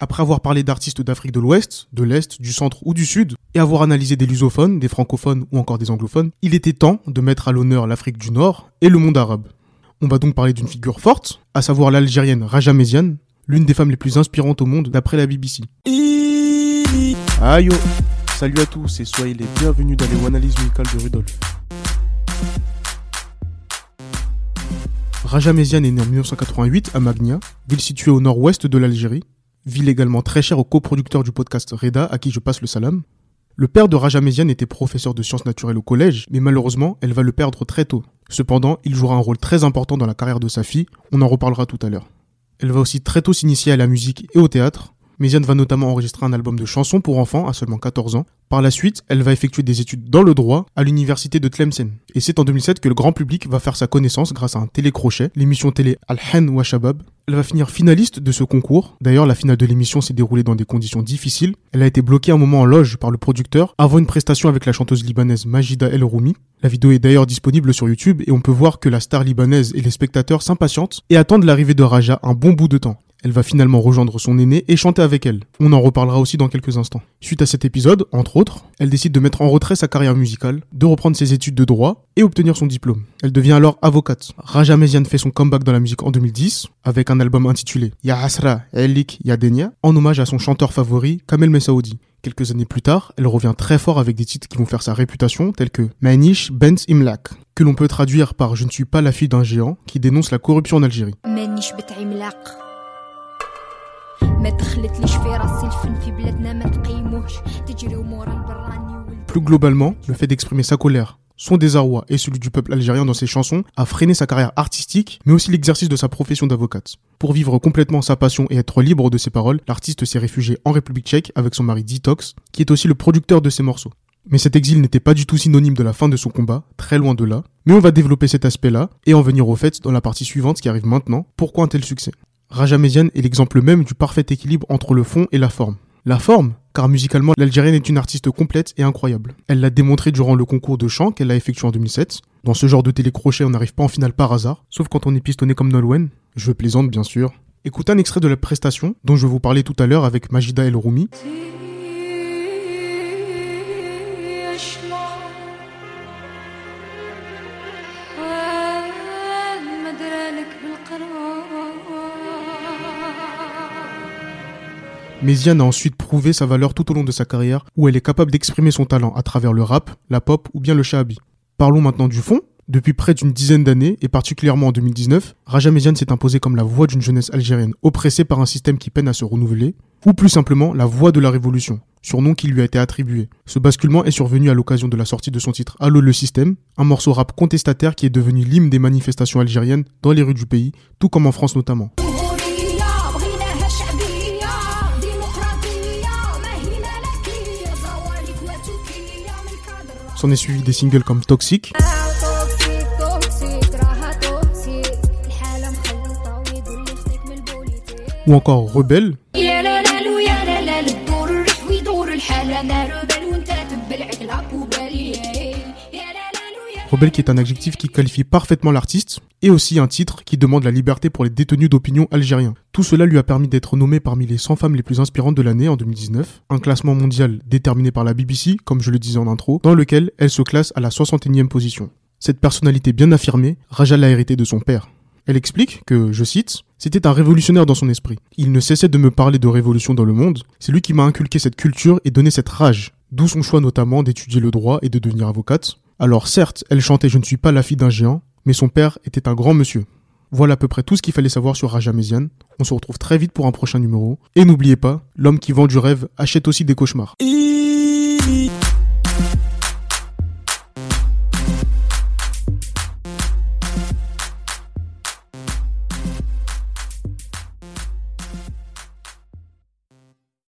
Après avoir parlé d'artistes d'Afrique de l'Ouest, de l'Est, du Centre ou du Sud, et avoir analysé des lusophones, des francophones ou encore des anglophones, il était temps de mettre à l'honneur l'Afrique du Nord et le monde arabe. On va donc parler d'une figure forte, à savoir l'Algérienne Raja Méziane, l'une des femmes les plus inspirantes au monde d'après la BBC. Aïe Salut à tous et soyez les bienvenus dans les analyses musicales de Rudolf. Raja Méziane est né en 1988 à Magnia, ville située au nord-ouest de l'Algérie, ville également très chère au coproducteur du podcast Reda à qui je passe le salam. Le père de Raja Méziane était professeur de sciences naturelles au collège, mais malheureusement, elle va le perdre très tôt. Cependant, il jouera un rôle très important dans la carrière de sa fille, on en reparlera tout à l'heure. Elle va aussi très tôt s'initier à la musique et au théâtre, Méziane va notamment enregistrer un album de chansons pour enfants à seulement 14 ans. Par la suite, elle va effectuer des études dans le droit à l'université de Tlemcen. Et c'est en 2007 que le grand public va faire sa connaissance grâce à un télécrochet, l'émission télé Al-Hen wa Shabab. Elle va finir finaliste de ce concours. D'ailleurs, la finale de l'émission s'est déroulée dans des conditions difficiles. Elle a été bloquée un moment en loge par le producteur avant une prestation avec la chanteuse libanaise Majida El Roumi. La vidéo est d'ailleurs disponible sur YouTube et on peut voir que la star libanaise et les spectateurs s'impatientent et attendent l'arrivée de Raja un bon bout de temps. Elle va finalement rejoindre son aîné et chanter avec elle. On en reparlera aussi dans quelques instants. Suite à cet épisode, entre autres, elle décide de mettre en retrait sa carrière musicale, de reprendre ses études de droit et obtenir son diplôme. Elle devient alors avocate. Raja Meziane fait son comeback dans la musique en 2010 avec un album intitulé Ya Hasra Elik Yadenia en hommage à son chanteur favori Kamel Messaoudi. Quelques années plus tard, elle revient très fort avec des titres qui vont faire sa réputation, tels que Manish Bent Imlak, que l'on peut traduire par Je ne suis pas la fille d'un géant, qui dénonce la corruption en Algérie. Plus globalement, le fait d'exprimer sa colère, son désarroi et celui du peuple algérien dans ses chansons a freiné sa carrière artistique, mais aussi l'exercice de sa profession d'avocate. Pour vivre complètement sa passion et être libre de ses paroles, l'artiste s'est réfugié en République tchèque avec son mari Detox, qui est aussi le producteur de ses morceaux. Mais cet exil n'était pas du tout synonyme de la fin de son combat, très loin de là. Mais on va développer cet aspect-là et en venir au fait dans la partie suivante qui arrive maintenant. Pourquoi un tel succès? Raja Méziane est l'exemple même du parfait équilibre entre le fond et la forme. La forme, car musicalement, l'Algérienne est une artiste complète et incroyable. Elle l'a démontré durant le concours de chant qu'elle a effectué en 2007. Dans ce genre de télécrochet, on n'arrive pas en finale par hasard, sauf quand on est pistonné comme Nolwenn. Je plaisante, bien sûr. Écoutez un extrait de la prestation dont je vais vous parler tout à l'heure avec Majida El Roumi. Méziane a ensuite prouvé sa valeur tout au long de sa carrière, où elle est capable d'exprimer son talent à travers le rap, la pop ou bien le shahabi. Parlons maintenant du fond. Depuis près d'une dizaine d'années, et particulièrement en 2019, Raja Méziane s'est imposée comme la voix d'une jeunesse algérienne oppressée par un système qui peine à se renouveler, ou plus simplement la voix de la révolution, surnom qui lui a été attribué. Ce basculement est survenu à l'occasion de la sortie de son titre Allo le système, un morceau rap contestataire qui est devenu l'hymne des manifestations algériennes dans les rues du pays, tout comme en France notamment. S'en est suivi des singles comme Toxic. Ou encore Rebelle. Rebelle qui est un adjectif qui qualifie parfaitement l'artiste, et aussi un titre qui demande la liberté pour les détenus d'opinion algériens. Tout cela lui a permis d'être nommé parmi les 100 femmes les plus inspirantes de l'année en 2019, un classement mondial déterminé par la BBC, comme je le disais en intro, dans lequel elle se classe à la 61e position. Cette personnalité bien affirmée, Rajal l'a hérité de son père. Elle explique que, je cite, c'était un révolutionnaire dans son esprit. Il ne cessait de me parler de révolution dans le monde. C'est lui qui m'a inculqué cette culture et donné cette rage. D'où son choix notamment d'étudier le droit et de devenir avocate. Alors certes, elle chantait Je ne suis pas la fille d'un géant, mais son père était un grand monsieur. Voilà à peu près tout ce qu'il fallait savoir sur Raja Méziane. On se retrouve très vite pour un prochain numéro. Et n'oubliez pas, l'homme qui vend du rêve achète aussi des cauchemars.